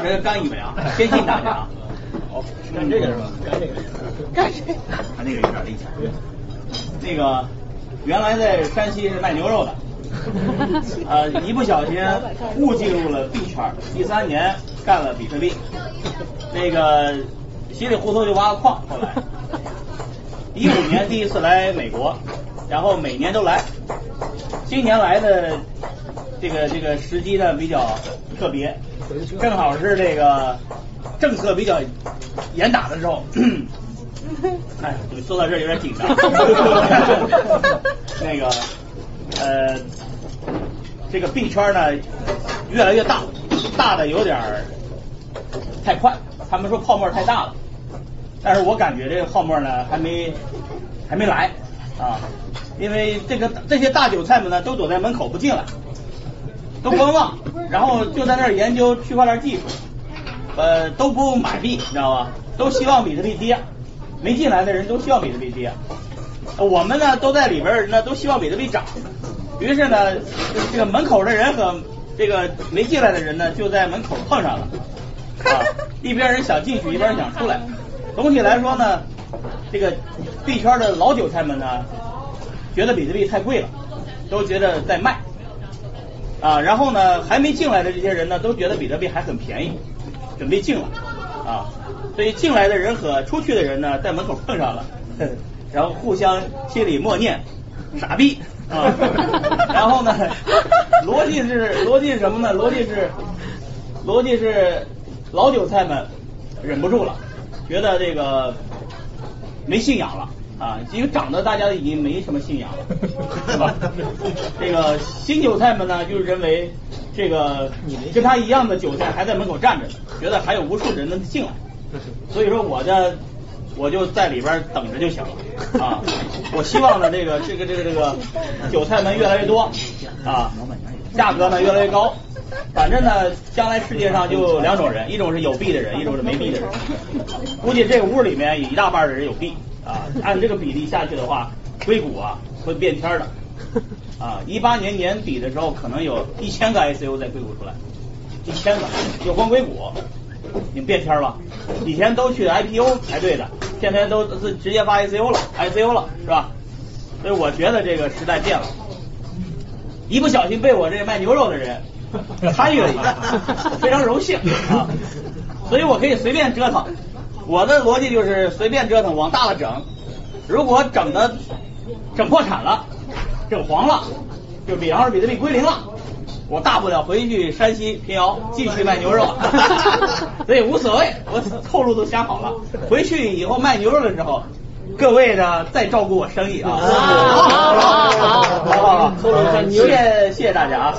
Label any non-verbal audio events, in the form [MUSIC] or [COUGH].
把这个干一杯啊，[LAUGHS] 先敬大家啊。好，干这个是吧？干这个。干这个。他那个有点厉害。那个原来在山西是卖牛肉的，[LAUGHS] 呃，一不小心误进入了币圈，第三年干了比特币，那个稀里糊涂就挖了矿，后来 [LAUGHS] 一五年第一次来美国，然后每年都来，今年来的这个这个时机呢比较特别，正好是这个政策比较严打的时候。[COUGHS] 哎，说到这有点紧张。[LAUGHS] 那个呃，这个币圈呢越来越大，大的有点儿太快。他们说泡沫太大了，但是我感觉这个泡沫呢还没还没来啊，因为这个这些大韭菜们呢都躲在门口不进来，都观望，然后就在那儿研究区块链技术，呃都不买币，你知道吧？都希望比特币跌。没进来的人都希望比特币跌，我们呢都在里边呢都希望比特币涨，于是呢这个门口的人和这个没进来的人呢就在门口碰上了，啊 [LAUGHS] 一边人想进去一边想出来，总体来说呢这个币圈的老韭菜们呢觉得比特币太贵了，都觉得在卖，啊然后呢还没进来的这些人呢都觉得比特币还很便宜，准备进了啊。所以进来的人和出去的人呢，在门口碰上了，[LAUGHS] 然后互相心里默念傻逼啊，[LAUGHS] 然后呢，逻辑是逻辑是什么呢？逻辑是逻辑是老韭菜们忍不住了，觉得这个没信仰了啊，因为长得大家已经没什么信仰了，是吧？[LAUGHS] 这个新韭菜们呢，就是认为这个跟他一样的韭菜还在门口站着呢，觉得还有无数人能进来。所以说我的，我就在里边等着就行了啊！[LAUGHS] 我希望呢，这个这个这个这个韭菜们越来越多啊，价格呢越来越高。反正呢，将来世界上就两种人，一种是有币的人，一种是没币的人。估计这个屋里面有一大半的人有币啊，按这个比例下去的话，硅谷啊会变天的 [LAUGHS] 啊！一八年年底的时候，可能有一千个 ICO 在硅谷出来，一千个，就光硅谷。你变天了，以前都去 IPO 排队的，现在都是直接发 ICO 了，ICO 了，是吧？所以我觉得这个时代变了，一不小心被我这卖牛肉的人参与了一下，非常荣幸啊！所以我可以随便折腾，我的逻辑就是随便折腾，往大了整，如果整的整破产了，整黄了，就比方说比特币归零了。我大不了回去山西平遥继续卖牛肉，[LAUGHS] 所以无所谓，我后路都想好了。回去以后卖牛肉的时候，各位呢再照顾我生意啊！好好好好好，谢谢谢谢大家啊！